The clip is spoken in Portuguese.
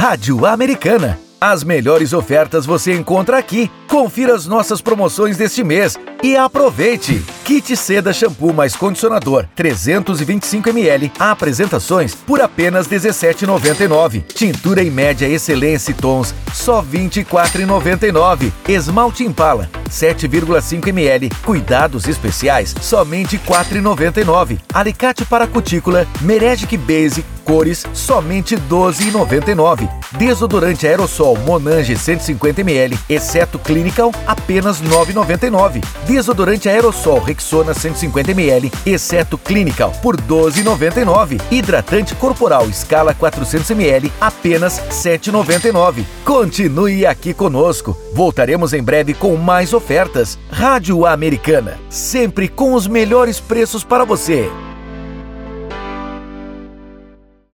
Rádio Americana. As melhores ofertas você encontra aqui. Confira as nossas promoções deste mês e aproveite! Kit Seda Shampoo mais Condicionador 325ml. Apresentações por apenas R$ 17,99. Tintura em média Excelência Tons só R$ 24,99. Esmalte Impala 7,5ml. Cuidados especiais somente R$ 4,99. Alicate para cutícula Meredic Base cores somente R$ 12,99. Desodorante aerossol Monange 150ml, exceto Clinical, apenas R$ 9,99. Desodorante aerossol Rexona 150ml, exceto Clinical, por R$ 12,99. Hidratante corporal escala 400ml, apenas R$ 7,99. Continue aqui conosco. Voltaremos em breve com mais ofertas. Rádio Americana, sempre com os melhores preços para você.